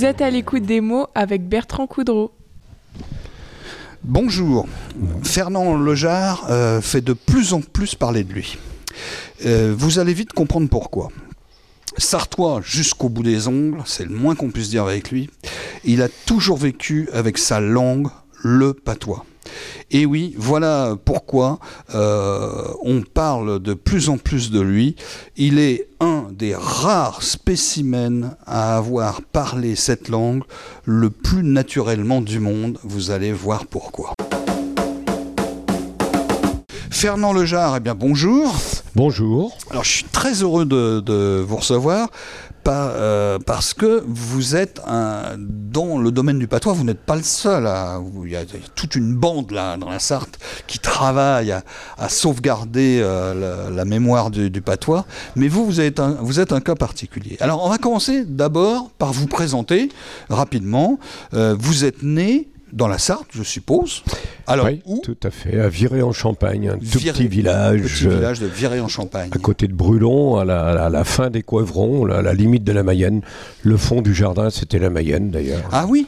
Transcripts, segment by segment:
Vous êtes à l'écoute des mots avec Bertrand Coudreau. Bonjour. Fernand Lejar euh, fait de plus en plus parler de lui. Euh, vous allez vite comprendre pourquoi. Sartois jusqu'au bout des ongles, c'est le moins qu'on puisse dire avec lui. Il a toujours vécu avec sa langue le patois. Et oui, voilà pourquoi euh, on parle de plus en plus de lui. Il est un des rares spécimens à avoir parlé cette langue le plus naturellement du monde. Vous allez voir pourquoi. Fernand Lejar, eh bien bonjour. Bonjour. Alors je suis très heureux de, vous recevoir euh, parce que vous êtes un, dans le domaine du patois, vous n'êtes pas le seul. il y a toute une bande là dans la Sarthe qui travaille à, sauvegarder euh, la, mémoire du, patois. Mais vous, vous êtes, un, vous êtes un cas particulier. Alors on va commencer d'abord par vous présenter rapidement. Euh, vous êtes né dans la Sarthe, je suppose. Alors, oui, où tout à fait, à Viré-en-Champagne, un tout petit village. Petit village de Viré-en-Champagne. À côté de Brulon, à la, fin des Coivrons, à la limite de la Mayenne. Le fond du jardin, c'était la Mayenne d'ailleurs. Ah oui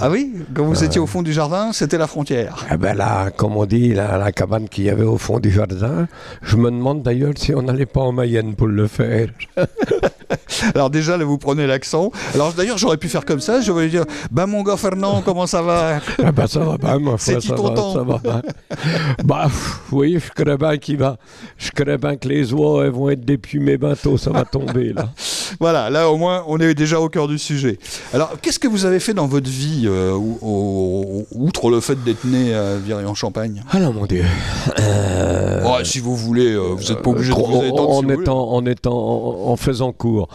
ah oui Quand vous étiez au fond du jardin, c'était la frontière. Eh ben là, comme on dit, la, cabane qu'il y avait au fond du jardin, je me demande d'ailleurs si on n'allait pas en Mayenne pour le faire. Alors déjà, là, vous prenez l'accent. Alors d'ailleurs, j'aurais pu faire comme ça. Je vais dire, ben mon gars Fernand, comment ça va? Ah ben, ça va pas, ma foi, ça va, ça va pas. bah, oui, je connais bien qu'il va. Je connais bien que les oies elles vont être dépumées bientôt, ça va tomber là. voilà, là au moins, on est déjà au cœur du sujet. Alors, qu'est-ce que vous avez fait dans votre vie, euh, outre le fait d'être né à Viry-en-Champagne Alors, mon Dieu. Euh, si vous voulez, euh, vous n'êtes pas obligé de vous en, en, étant, en, étant, en, faisant cours,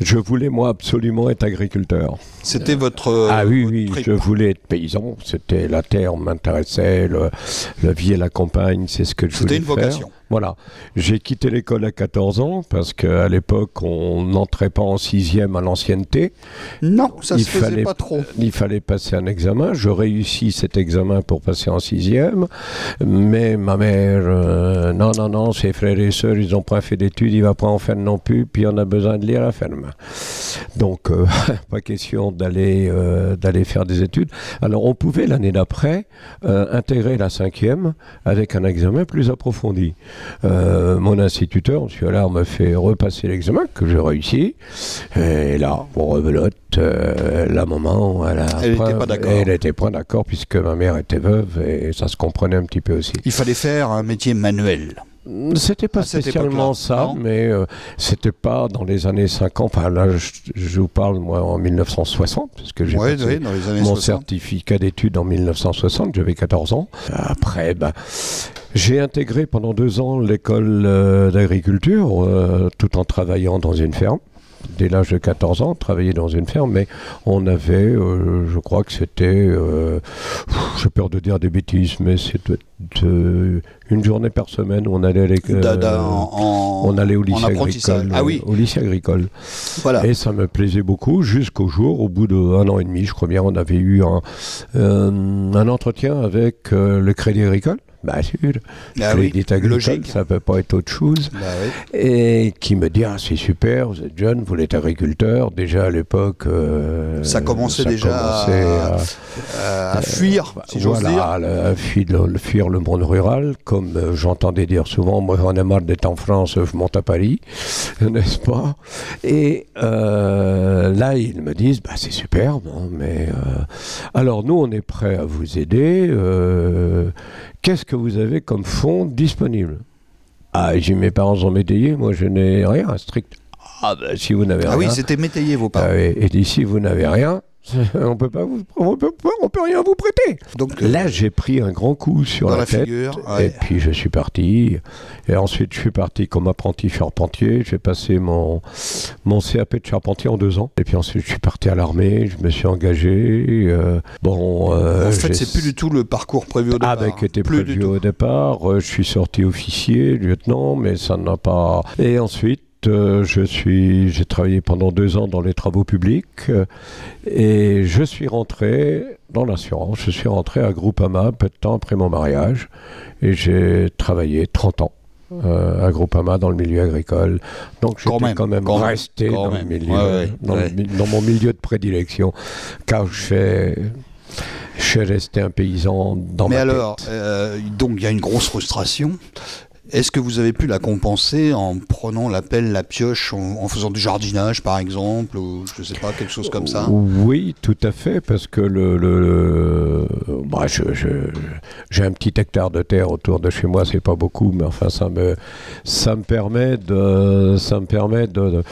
je voulais, moi, absolument être agriculteur. C'était votre. Ah oui, oui, je voulais être paysan. C'était la terre m'intéressait, la vie et la campagne, c'est ce que je voulais faire. C'était une vocation. Voilà. J'ai quitté l'école à 14 ans parce qu'à l'époque, on n'entrait pas en sixième à l'ancienneté. Non, ça ne se faisait pas trop. Il fallait passer un examen. Je réussis cet examen pour passer en sixième. Mais ma mère, euh, non, non, non, ses frères et sœurs, ils n'ont pas fait d'études, il ne va pas en faire non plus, puis on a besoin de lire à la ferme. Donc, euh, pas question d'aller euh, d'aller faire des études. Alors, on pouvait l'année d'après intégrer la cinquième avec un examen plus approfondi. Euh, mon instituteur, M. Allard, m'a fait repasser l'examen, que j'ai réussi. Et là, on rebelote, euh, la maman, elle n'était pas d'accord. Elle n'était pas d'accord, puisque ma mère était veuve, et ça se comprenait un petit peu aussi. Il fallait faire un métier manuel. C'était pas spécialement ça, mais euh, c'était pas dans les années 50. Enfin là, je, vous parle moi en 1960, parce que j'ai mon certificat d'études en 1960. J'avais 14 ans. Après, ben, j'ai intégré pendant deux ans l'école euh, d'agriculture, euh, tout en travaillant dans une ferme dès l'âge de 14 ans, travailler dans une ferme, mais on avait, euh, je crois que c'était, j'ai peur de dire des bêtises, mais c'était une journée par semaine où on allait, euh, on allait au lycée agricole. Ah oui. Au lycée agricole. Voilà. Et ça me plaisait beaucoup jusqu'au jour, au bout d'un an et demi, je crois bien, on avait eu un, un entretien avec le Crédit Agricole. Bah sûr, ah oui, agricole, ça peut pas être autre chose. Bah Et qui me dit, ah, c'est super, vous êtes jeune, vous êtes agriculteur. Déjà à l'époque... Euh, ça commençait déjà à, fuir, si j'ose dire. À, fuir, le, fuir le monde rural, comme euh, j'entendais dire souvent, moi j'en ai marre d'être en France, je monte à Paris, n'est-ce pas? Et euh, là, ils me disent, bah, c'est super, mais... alors nous, on est prêt à vous aider qu'est-ce que vous avez comme fonds disponible Ah, j'ai mes parents ont métayé, moi je n'ai rien, strict. Ah, ben si vous n'avez rien. Ah oui, c'était métayé vos parents. Ah, et, et si vous n'avez rien, on peut pas vous, on peut, on peut rien vous prêter. Donc là, j'ai pris un grand coup sur la, tête. Figure, Et puis je suis parti. Et ensuite, je suis parti comme apprenti charpentier. J'ai passé mon mon CAP de charpentier en deux ans. Et puis ensuite, je suis parti à l'armée. Je me suis engagé. Euh, bon. Euh, en fait, c'est plus du tout le parcours prévu au départ. Avec était prévu au départ. Euh, je suis sorti officier, lieutenant, mais ça n'a pas. Et ensuite. Euh, je suis, j'ai travaillé pendant deux ans dans les travaux publics euh, et je suis rentré dans l'assurance. Je suis rentré à Groupama peu de temps après mon mariage et j'ai travaillé 30 ans euh, à Groupama dans le milieu agricole. Donc j'étais quand même, resté dans, milieu, dans, mon milieu de prédilection, car je suis resté un paysan dans Mais ma alors, euh, donc il y a une grosse frustration. Est-ce que vous avez pu la compenser en prenant la pelle, la pioche, en, faisant du jardinage par exemple, ou je ne sais pas, quelque chose comme ça? Oui, tout à fait, parce que le, le, j'ai un petit hectare de terre autour de chez moi, c'est pas beaucoup, mais enfin ça me, permet de, ça me permet de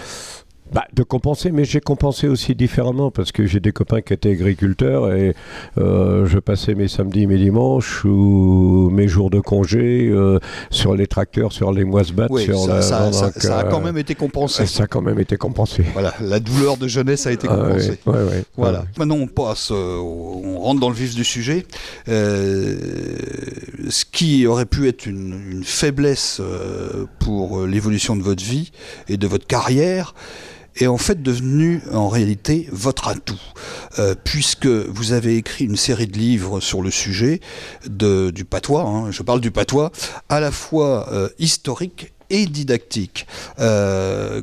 bah, de compenser, mais j'ai compensé aussi différemment parce que j'ai des copains qui étaient agriculteurs et euh, je passais mes samedis, mes dimanches ou mes jours de congé euh, sur les tracteurs, sur les moisse-battes. Oui, ça, ça, a quand même été compensé. Ça a quand même été compensé. Voilà, la douleur de jeunesse a été ah compensée. voilà. Maintenant, on passe, euh, on rentre dans le vif du sujet. ce qui aurait pu être une, une faiblesse pour l'évolution de votre vie et de votre carrière est en fait devenu en réalité votre atout, euh, puisque vous avez écrit une série de livres sur le sujet de, du patois, hein, je parle du patois, à la fois euh, historique et didactique. Euh,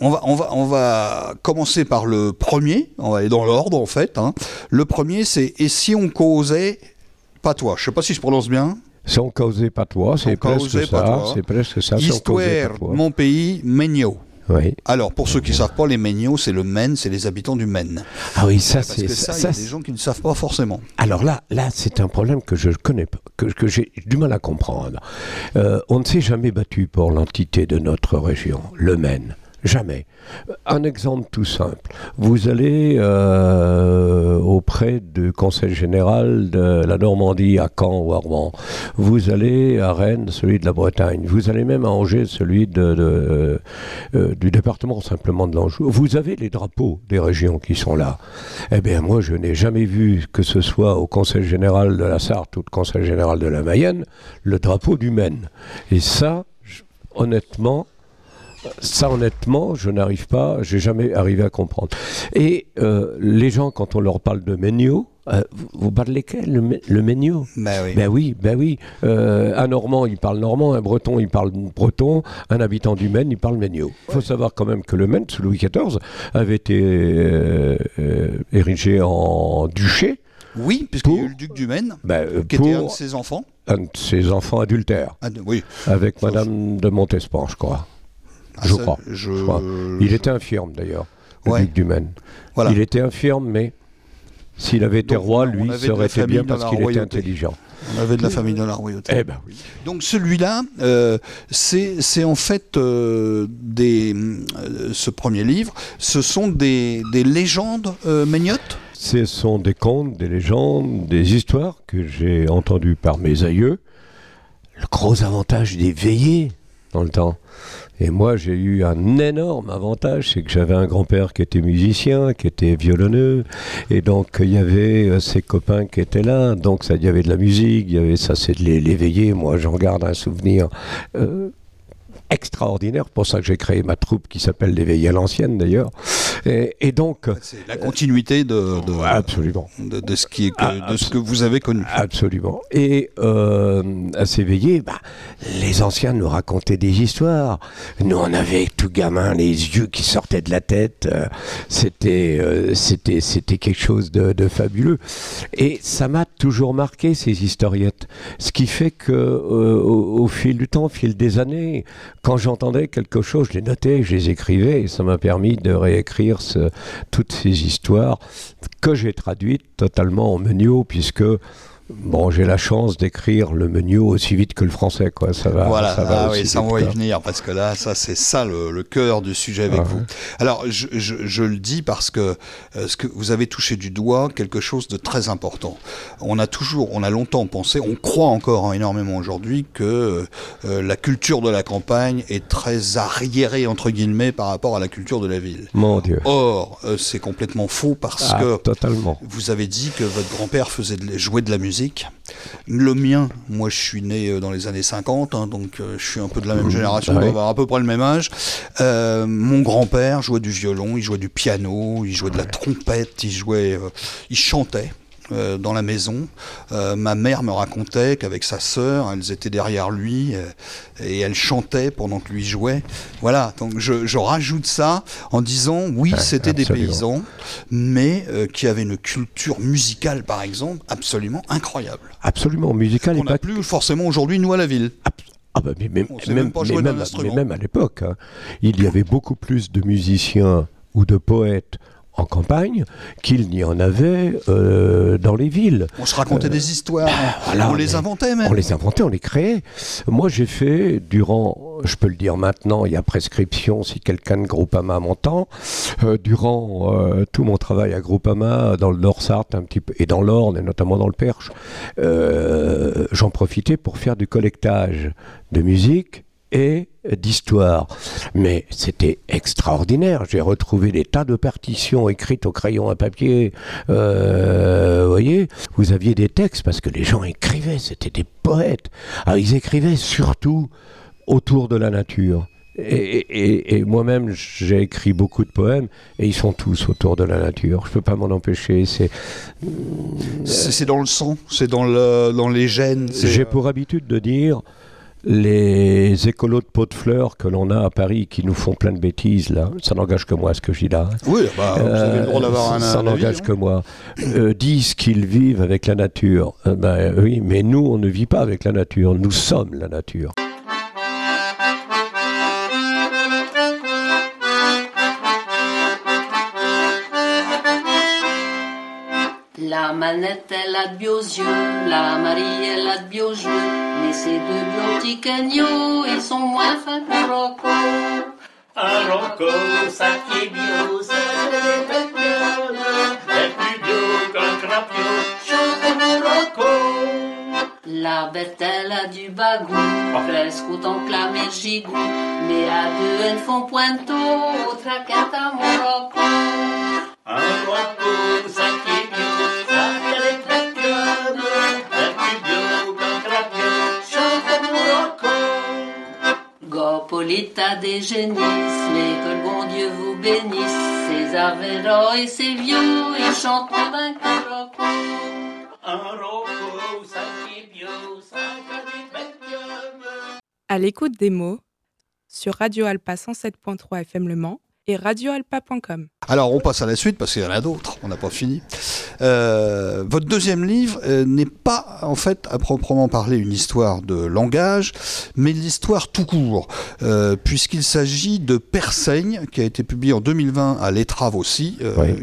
on va, on, va, on va commencer par le premier, on va aller dans l'ordre en fait. Hein. Le premier c'est Et si on causait patois? Je ne sais pas si je prononce bien. Si on causait patois, c'est presque, ça. C'est presque ça. Histoire, mon pays, Megno. Alors, pour ceux qui ne savent pas, les Méniaux, c'est le Maine, c'est les habitants du Maine. Ah oui, ça, c'est ça. Il y a des gens qui ne savent pas forcément. Alors là, là, c'est un problème que je connais pas, que, que j'ai du mal à comprendre. Euh, on ne s'est jamais battu pour l'entité de notre région, le Maine. Jamais. Un exemple tout simple. Vous allez euh, auprès du Conseil général de la Normandie à Caen ou à Rouen. Vous allez à Rennes, celui de la Bretagne. Vous allez même à Angers, celui de, euh, du département simplement de l'Anjou. Vous avez les drapeaux des régions qui sont là. Eh bien, moi, je n'ai jamais vu que ce soit au Conseil général de la Sarthe ou au Conseil général de la Mayenne le drapeau du Maine. Et ça, honnêtement, ça, honnêtement, je n'arrive pas, j'ai jamais arrivé à comprendre. Et euh, les gens, quand on leur parle de Ménio, euh, vous parlez lesquels Le, le Ménio Ben oui. Ben oui, ben oui. Euh, un Normand, il parle normand, un Breton, il parle breton, un habitant du Maine, il parle Ménio. Il faut savoir quand même que le Maine, sous Louis XIV, avait été érigé en duché. Oui, puisqu'il y a eu le duc du Maine, ben, qui était un de ses enfants. Un de ses enfants adultères. Ah, oui. Avec Madame de Montespan, je crois. Ah, je, crois, Il était infirme d'ailleurs, le duc du Maine. Il était infirme, mais s'il avait été roi, lui, ça aurait été bien parce qu'il était intelligent. On avait de la famille dans la royauté. Eh ben, oui. Donc celui-là, euh, c'est en fait euh, des, euh, ce premier livre, ce sont des, des légendes magnottes Ce sont des contes, des légendes, des histoires que j'ai entendues par mes aïeux. Le gros avantage des veillées dans le temps, et moi, j'ai eu un énorme avantage, c'est que j'avais un grand-père qui était musicien, qui était violonneux, et donc il y avait euh, ses copains qui étaient là, donc ça, il y avait de la musique, il y avait ça, c'est de l'éveiller. Moi, j'en garde un souvenir euh, extraordinaire. Pour ça que j'ai créé ma troupe qui s'appelle l'éveil à l'ancienne d'ailleurs. Et, donc. C'est la continuité de, de absolument. De, ce qui est de ce que vous avez connu. Absolument. Et euh, à s'éveiller, bah, les anciens nous racontaient des histoires. Nous, on avait tout gamin les yeux qui sortaient de la tête. Euh, c'était, euh, c'était, c'était quelque chose de, fabuleux. Et ça m'a toujours marqué ces historiettes. Ce qui fait que au, au fil du temps, au fil des années, quand j'entendais quelque chose, je les notais, je les écrivais, et ça m'a permis de réécrire toutes ces histoires que j'ai traduites totalement en menio, puisque Bon, j'ai la chance d'écrire le menu aussi vite que le français, quoi. Ça va. Voilà, ça va, ah oui, ça va y venir parce que là, ça, c'est ça le, cœur du sujet avec ah vous. Alors, je, je, le dis parce que euh, ce que vous avez touché du doigt quelque chose de très important. On a toujours, on a longtemps pensé, on croit encore hein, énormément aujourd'hui que euh, la culture de la campagne est très arriérée entre guillemets par rapport à la culture de la ville. Mon Dieu. Or, euh, c'est complètement faux parce ah, que totalement. vous avez dit que votre grand-père faisait jouer de la musique le mien, moi je suis né euh, dans les années 50, hein, donc euh, je suis un peu de la même mmh. génération, on va avoir à peu près le même âge. Euh, mon grand-père jouait du violon, il jouait du piano, il jouait de la trompette, il jouait, il chantait. Euh, dans la maison. Euh, ma mère me racontait qu'avec sa sœur, elles étaient derrière lui euh, et elles chantaient pendant que lui jouait. Voilà, donc je, rajoute ça en disant oui, c'était des paysans, mais qui avaient une culture musicale, par exemple, absolument incroyable. Absolument musicale. On n'a plus forcément aujourd'hui, nous, à la ville. Ah bah, mais, même, même, à l'époque, hein, il y avait beaucoup plus de musiciens ou de poètes en campagne qu'il n'y en avait euh, dans les villes. On se racontait euh, des histoires, on les inventait même. On les inventait, on les créait. Moi j'ai fait durant, je peux le dire maintenant, il y a prescription si quelqu'un de Groupama m'entend, euh, durant tout mon travail à Groupama, dans le Nord-Sarthe un petit peu, et dans l'Orne, et notamment dans le Perche, j'en profitais pour faire du collectage de musique et d'histoire. Mais c'était extraordinaire. J'ai retrouvé des tas de partitions écrites au crayon à papier. Euh, vous voyez, vous aviez des textes parce que les gens écrivaient, c'était des poètes. Alors, ils écrivaient surtout autour de la nature. Et, moi-même, j'ai écrit beaucoup de poèmes et ils sont tous autour de la nature. Je ne peux pas m'en empêcher. C'est c'est dans le sang, c'est dans, le, dans les gènes. J'ai pour habitude de dire les écolos de pots de fleurs que l'on a à Paris qui nous font plein de bêtises, là, ça n'engage que moi ce que je dis là. Oui, bah, vous avez le droit d'avoir un Ça n'engage hein. que moi. Euh, disent qu'ils vivent avec la nature. Euh, ben, oui, mais nous, on ne vit pas avec la nature. Nous sommes la nature. La manette, elle a de beaux yeux, la Marie, elle a de beaux jeux, mais ces deux beaux petits cagnots, ils sont moins fins qu'un Rocco. Un Rocco, ça qui est bio, ça est plus bio qu'un crapio, mon Rocco. La bête, elle a du bagou, presque autant que la mère gigou, mais à deux, elles font pointeau, au traquette à mon Rocco. Un Rocco, ça Polita des génisses, mais que le bon Dieu vous bénisse. César Véro et ses vieux, ils chantent d'un roco. Un roco, À l'écoute des mots, sur Radio Alpa 107.3 FM Le Mans et radioalpa.com. Alors on passe à la suite parce qu'il y en a d'autres, on n'a pas fini. Euh, votre deuxième livre euh, n'est pas en fait à proprement parler une histoire de langage, mais l'histoire tout court, euh, puisqu'il s'agit de Persaigne, qui a été publié en 2020 à l'étrave aussi,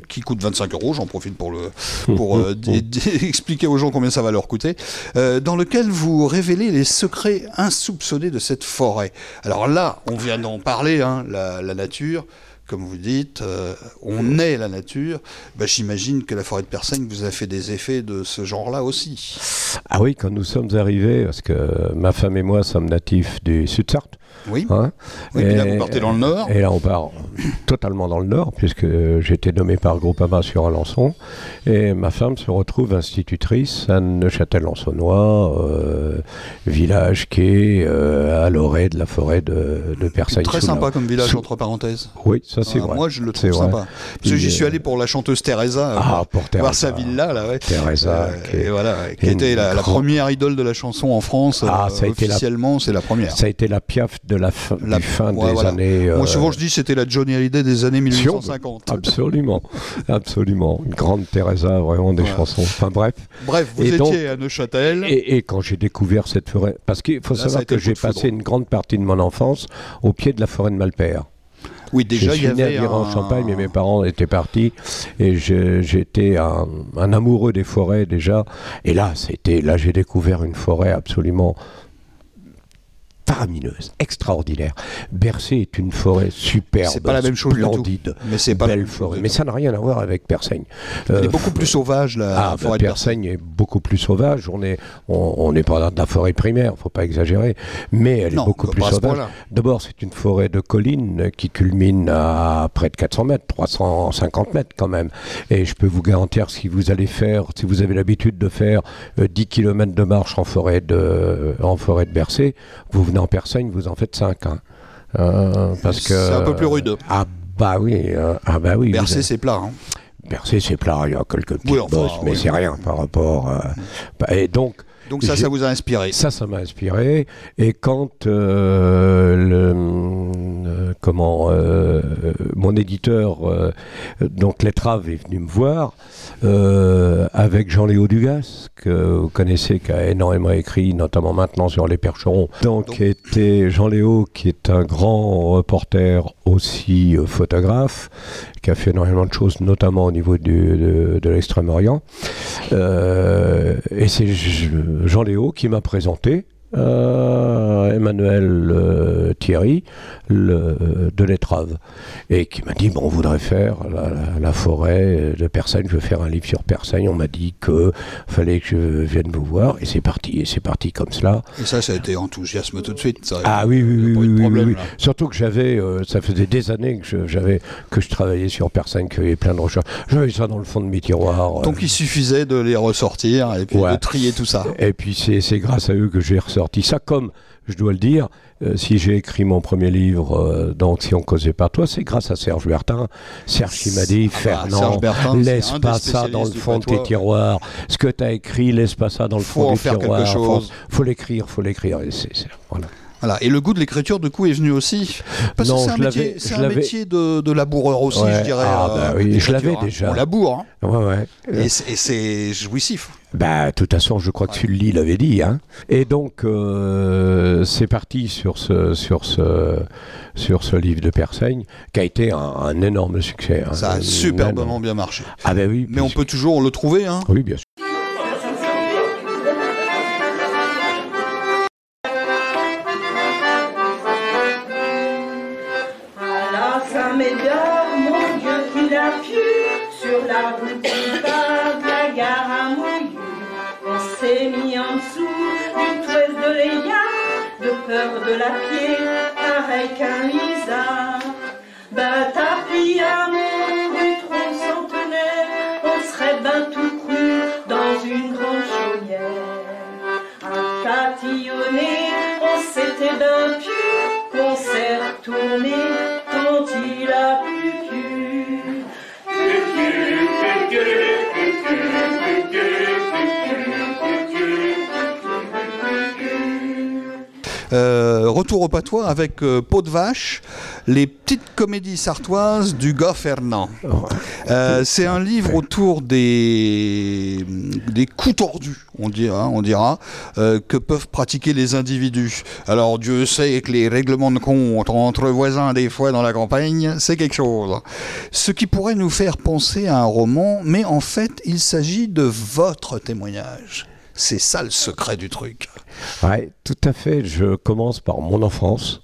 qui coûte 25 euros, j'en profite pour, le, pour expliquer aux gens combien ça va leur coûter, dans lequel vous révélez les secrets insoupçonnés de cette forêt. Alors là, on vient d'en parler, hein, la, la nature comme vous dites, euh, on est la nature, bah, j'imagine que la forêt de Persaigne vous a fait des effets de ce genre-là aussi. Ah oui, quand nous sommes arrivés, parce que ma femme et moi sommes natifs du Sud-Sarthe, oui. Hein et, là, vous partez dans le nord Et là, on part totalement dans le nord, puisque j'ai été nommé par Groupama sur Alençon. Et ma femme se retrouve institutrice à Neuchâtel-en-Saônois, euh, village qui est euh, à l'orée de la forêt de, de Persailles. Très sympa comme village, entre parenthèses. Oui, ça c'est vrai. Moi, je le trouve sympa. Parce que j'y suis allé pour la chanteuse Teresa, ah, pour voir sa villa, là, ouais. Teresa, euh, qui, et voilà, qui était la, première idole de la chanson en France. Ah, ça a officiellement, c'est la première. Ça a été la piaf de la, fin, des années. Moi, souvent, je dis c'était la Johnny Hallyday des années 1850. Absolument, absolument. Une grande Teresa, vraiment des chansons. Enfin bref. Bref, vous étiez à Neuchâtel. Et, quand j'ai découvert cette forêt, parce qu'il faut savoir que j'ai passé une grande partie de mon enfance au pied de la forêt de Malpère. Oui, déjà, il y avait un... en Champagne, mais mes parents étaient partis et j'étais un, un, amoureux des forêts déjà. Et là, c'était là, j'ai découvert une forêt absolument faramineuse, extraordinaire. Bercé est une forêt superbe, c'est pas la même chose splendide, mais c'est pas belle forêt. Mais ça n'a rien à voir avec Persaigne. Elle est euh, beaucoup plus sauvage la, ah, forêt bah, Persaigne est beaucoup plus sauvage. On est, on, n'est pas dans la forêt primaire, faut pas exagérer, mais elle est beaucoup plus sauvage. D'abord, c'est une forêt de collines qui culmine à près de 400 mètres, 350 mètres quand même. Et je peux vous garantir si vous allez faire, si vous avez l'habitude de faire 10 euh, km de marche en forêt de, en forêt de Bercé, vous venez en personne, vous en faites 5. Hein. Euh, parce que c'est un peu plus rude. Ah bah oui, euh, ah bah oui. Bercer, c'est plat. Hein. percer ses plats, il y a quelques petites bosses, mais c'est rien par rapport. à... Bah, et donc, donc ça, ça vous a inspiré Ça, ça m'a inspiré. Et quand euh, le, euh, comment euh, mon éditeur, donc Lettrave, est venu me voir avec Jean-Léo Dugas, que vous connaissez, qui a énormément écrit, notamment maintenant sur les percherons. Donc, Donc. était Jean-Léo, qui est un grand reporter, aussi photographe, qui a fait énormément de choses, notamment au niveau de, l'extrême-orient. et c'est Jean Léo qui m'a présenté euh, Emmanuel euh, Thierry le, de l'étrave et qui m'a dit bon on voudrait faire la, forêt de Persaigne je veux faire un livre sur Persaigne on m'a dit que fallait que je vienne vous voir et c'est parti et c'est parti comme cela. Et ça ça a été enthousiasme tout de suite ah oui oui oui, oui, surtout que j'avais euh, ça faisait des années que j'avais que je travaillais sur Persaigne qu'il y avait plein de recherches. J'avais ça dans le fond de mes tiroirs donc il suffisait de les ressortir et puis de trier tout ça. Et puis c'est grâce à eux que j'ai ressorti sorti ça comme, je dois le dire, euh, si j'ai écrit mon premier livre, euh, donc si on causait pas toi, c'est grâce à Serge Bertin. Serge qui m'a dit, ah bah, Fernand, laisse pas ça dans le fond de tes tiroirs. Ce que tu as écrit, laisse pas ça dans le fond du tiroir. Faut, faut l'écrire, faut l'écrire. Voilà. Voilà. Et le goût de l'écriture, du coup, est venu aussi? Parce que c'est un, métier, un métier de, de, laboureur aussi, je dirais. Ah, bah euh, oui, je l'avais hein. déjà. On laboure. Hein. Ouais, ouais. Et c'est jouissif. Bah, de toute façon, je crois que Sully l'avait dit. Hein. Et donc, euh, c'est parti sur ce, sur, ce, sur ce livre de Persaigne, qui a été un, énorme succès. Hein. Ça a superbement bien marché. Ah ben oui. Mais on peut toujours le trouver. Hein. Oui, bien sûr. De la pied, pareil qu'un Lisa. Bah, tapis à mon du tronc centenaire, on serait ben tout cru dans une grande chaumière. Un tatillonné, on s'était ben pu, concert tourné, quand retour au patois avec euh, Peau de Vache, les petites comédies sartoises du gars Fernand. Euh, c'est un livre autour des, des coups tordus, on dira, on dira que peuvent pratiquer les individus. Alors Dieu sait que les règlements de compte entre voisins des fois dans la campagne, c'est quelque chose. Ce qui pourrait nous faire penser à un roman, mais en fait il s'agit de votre témoignage. C'est ça le secret du truc. Oui, tout à fait. Je commence par mon enfance.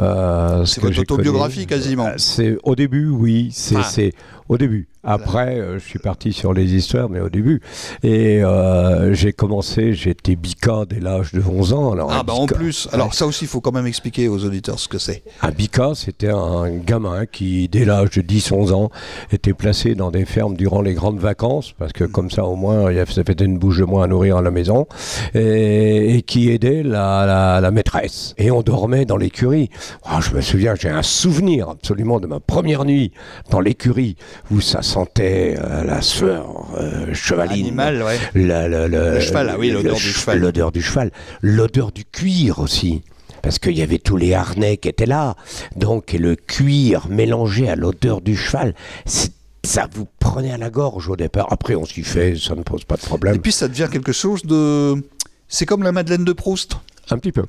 Euh, c'est votre autobiographie quasiment. Euh, c'est au début, oui. C'est ah. Au début. Après, euh, je suis parti sur les histoires, mais au début. Et euh, j'ai commencé, j'étais Bika dès l'âge de 11 ans. Alors, ah, bah en plus. Alors, ça aussi, il faut quand même expliquer aux auditeurs ce que c'est. Un Bika, c'était un gamin qui, dès l'âge de 10-11 ans, était placé dans des fermes durant les grandes vacances, parce que comme ça, au moins, ça faisait une bouche de moins à nourrir à la maison, et, qui aidait la, la, maîtresse. Et on dormait dans l'écurie. Oh, je me souviens, j'ai un souvenir absolument de ma première nuit dans l'écurie, où ça sentait euh, la sueur euh, chevaline. le cheval, ah oui, l'odeur du cheval. L'odeur du cheval. L'odeur du cuir aussi parce qu'il y avait tous les harnais qui étaient là. Donc, le cuir mélangé à l'odeur du cheval, ça vous prenait à la gorge au départ. Après, on s'y fait, ça ne pose pas de problème. Et puis, ça devient quelque chose de. C'est comme la Madeleine de Proust. Un petit peu.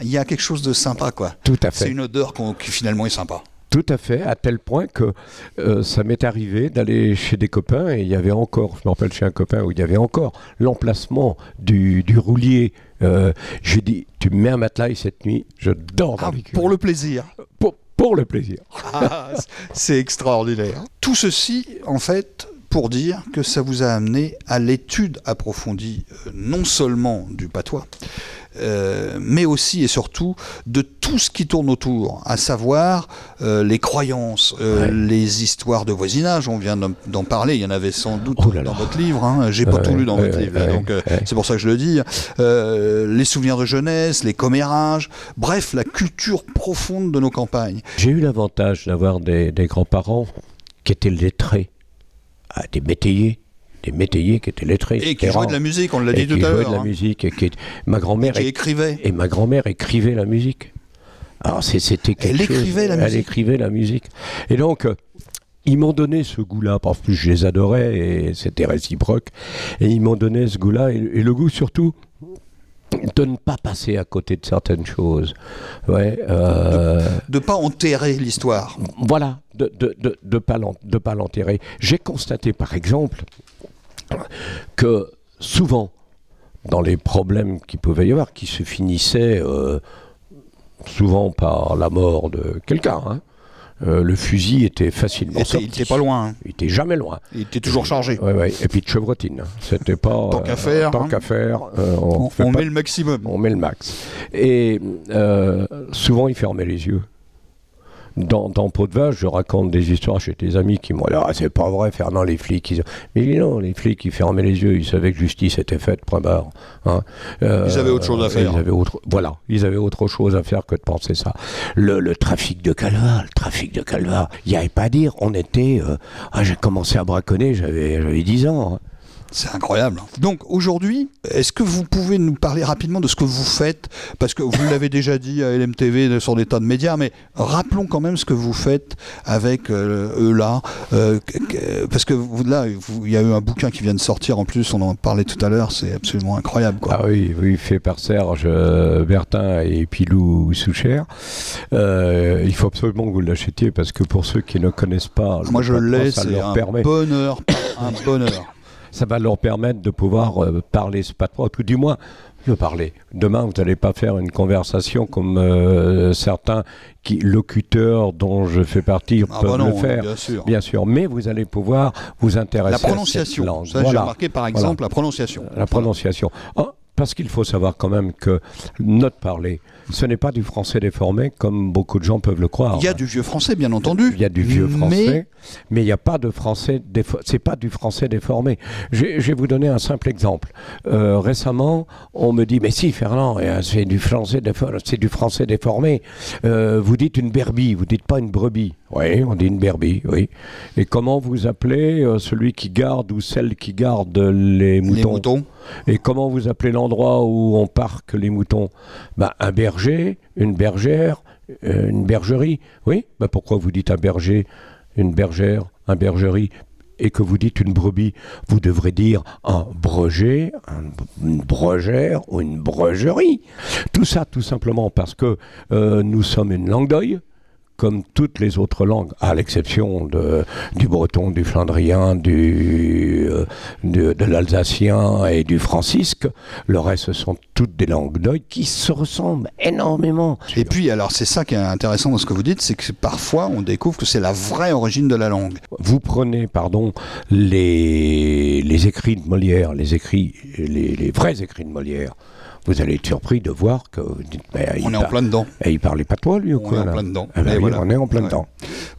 Il y a quelque chose de sympa, quoi. Tout à fait. C'est une odeur qui finalement est sympa. Tout à fait, à tel point que euh, ça m'est arrivé d'aller chez des copains et il y avait encore, je me rappelle chez un copain où il y avait encore l'emplacement du, roulier. Euh, j'ai dit, tu me mets un matelas cette nuit, je dors dans ah, Pour le plaisir. Pour, pour le plaisir. Ah, c'est extraordinaire. Tout ceci, en fait, pour dire que ça vous a amené à l'étude approfondie, euh, non seulement du patois, euh, mais aussi et surtout de tout ce qui tourne autour, à savoir euh, les croyances, euh, les histoires de voisinage. On vient d'en parler, il y en avait sans doute oh dans votre livre. Hein. J'ai pas tout lu dans votre livre, donc c'est pour ça que je le dis. les souvenirs de jeunesse, les commérages, bref, la culture profonde de nos campagnes. J'ai eu l'avantage d'avoir des, grands-parents qui étaient lettrés à des métayers des métayers qui étaient lettrés. Et qui jouaient de la musique, on l'a dit tout à l'heure. Qui jouaient de la hein. musique. Et qui, ma grand-mère. écrivait. Et ma grand-mère écrivait la musique. Alors c'était Elle écrivait la musique. Elle écrivait la musique. Et donc, euh, ils m'ont donné ce goût-là, parce que je les adorais et c'était réciproque. Et ils m'ont donné ce goût-là et, le goût surtout de ne pas passer à côté de certaines choses. Ouais, euh, de ne pas enterrer l'histoire. Voilà, de ne de, de, pas l'enterrer. J'ai constaté par exemple que souvent, dans les problèmes qu'il pouvait y avoir, qui se finissaient euh, souvent par la mort de quelqu'un, hein, euh, le fusil était facilement il sorti. Il était pas loin. Hein. Il était jamais loin. Il était toujours chargé. Ouais, ouais. Et puis de chevrotine. C'était pas. tant qu'à faire. tant hein. qu'à faire. Euh, on, on met le maximum. On met le max. Et souvent, il fermait les yeux dans, dans Pot de Vache, je raconte des histoires chez tes amis qui m'ont dit Ah, c'est pas vrai, Fernand, les flics. Ils... Mais non, les flics, ils fermaient les yeux, ils savaient que justice était faite, point barre. Hein. Euh, ils avaient autre chose à faire. Ils avaient autre... Voilà, ils avaient autre chose à faire que de penser ça. Le, le trafic de Calva, le trafic de Calva, il n'y avait pas à dire. On était. Euh, ah, j'ai commencé à braconner, j'avais 10 ans. Hein. C'est incroyable. Donc aujourd'hui, est-ce que vous pouvez nous parler rapidement de ce que vous faites? Parce que vous l'avez déjà dit à LMTV sur des tas de médias, mais rappelons quand même ce que vous faites avec euh, eux là. Euh, parce que vous, là, il y a eu un bouquin qui vient de sortir en plus, on en parlait tout à l'heure, c'est absolument incroyable. Quoi. Ah oui, oui, fait par Serge euh, Bertin et Pilou Soucher. il faut absolument que vous l'achetiez parce que pour ceux qui ne connaissent pas, moi je l'ai, c'est un bonheur, un bonheur ça va leur permettre de pouvoir euh, parler ce patron, tout du moins de parler. Demain, vous n'allez pas faire une conversation comme euh, certains qui, locuteurs dont je fais partie ah peuvent bah le faire. Bien sûr. bien sûr. Mais vous allez pouvoir vous intéresser la prononciation. à cette langue. Ça, j'ai remarqué par exemple la prononciation. La prononciation. Ah, parce qu'il faut savoir quand même que notre parler, ce n'est pas du français déformé comme beaucoup de gens peuvent le croire. Il y a du vieux français, bien entendu. Il y a du vieux français, mais, il n'y a pas de français déformé. C'est pas du français déformé. Je, vais vous donner un simple exemple. Euh, récemment, on me dit, mais si, Fernand, euh, c'est du français déformé. C'est du français déformé. Euh, vous dites une berbie, vous dites pas une brebis. Oui, on dit une berbie, oui. Et comment vous appelez celui qui garde ou celle qui garde les moutons, les moutons. Et comment vous appelez l'endroit où on parque les moutons? Bah, Un berger, une bergère, euh, une bergerie. Oui bah, Pourquoi vous dites un berger, une bergère, un bergerie et que vous dites une brebis, vous devrez dire un breger, une brogère ou une bregerie. Tout ça tout simplement parce que euh, nous sommes une langue d'oeil, comme toutes les autres langues, à l'exception du breton, du flandrien, du, euh, de, l'alsacien et du francisque. Le reste, ce sont toutes des langues d'oeil qui se ressemblent énormément. Et puis, alors, c'est ça qui est intéressant dans ce que vous dites, c'est que parfois, on découvre que c'est la vraie origine de la langue. Vous prenez, pardon, les, les écrits de Molière, les écrits, les, les vrais écrits de Molière, vous allez être surpris de voir que. on est en plein dedans. Et il parlait pas toi, lui, ou quoi On est en plein dedans. Ah ben on est en plein dedans.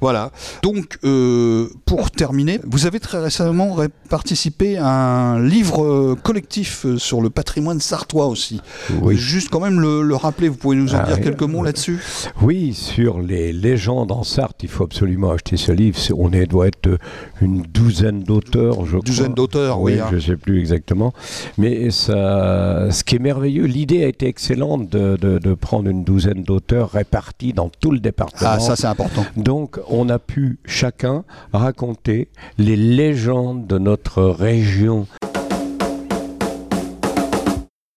Voilà. Donc, euh, pour terminer, vous avez très récemment participé à un livre euh, collectif euh, sur le patrimoine sartois aussi. Oui. Juste quand même le, rappeler, vous pouvez nous en ah dire quelques mots là-dessus? Oui, sur les légendes en Sarthe, il faut absolument acheter ce livre. On est, doit être une douzaine d'auteurs, je crois. Douzaine d'auteurs, oui. Hein. Je ne sais plus exactement. Mais ça, ce qui est merveilleux, L'idée a été excellente de, prendre une douzaine d'auteurs répartis dans tout le département. Ah, ça c'est important. Donc on a pu chacun raconter les légendes de notre région.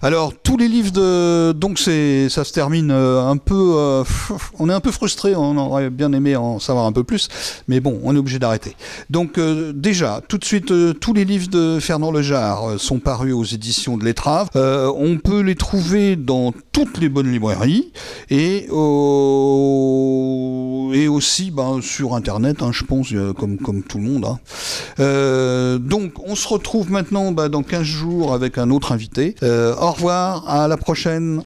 Alors tous les livres de donc ça se termine euh, un peu euh, on est un peu frustré on aurait bien aimé en savoir un peu plus mais bon on est obligé d'arrêter. Donc euh, déjà tout de suite tous les livres de Fernand Lejar sont parus aux éditions de l'Étrave. On peut les trouver dans toutes les bonnes librairies et aussi ben, sur internet hein, je pense comme comme tout le monde hein. donc on se retrouve maintenant ben, dans 15 jours avec un autre invité au revoir, à la prochaine.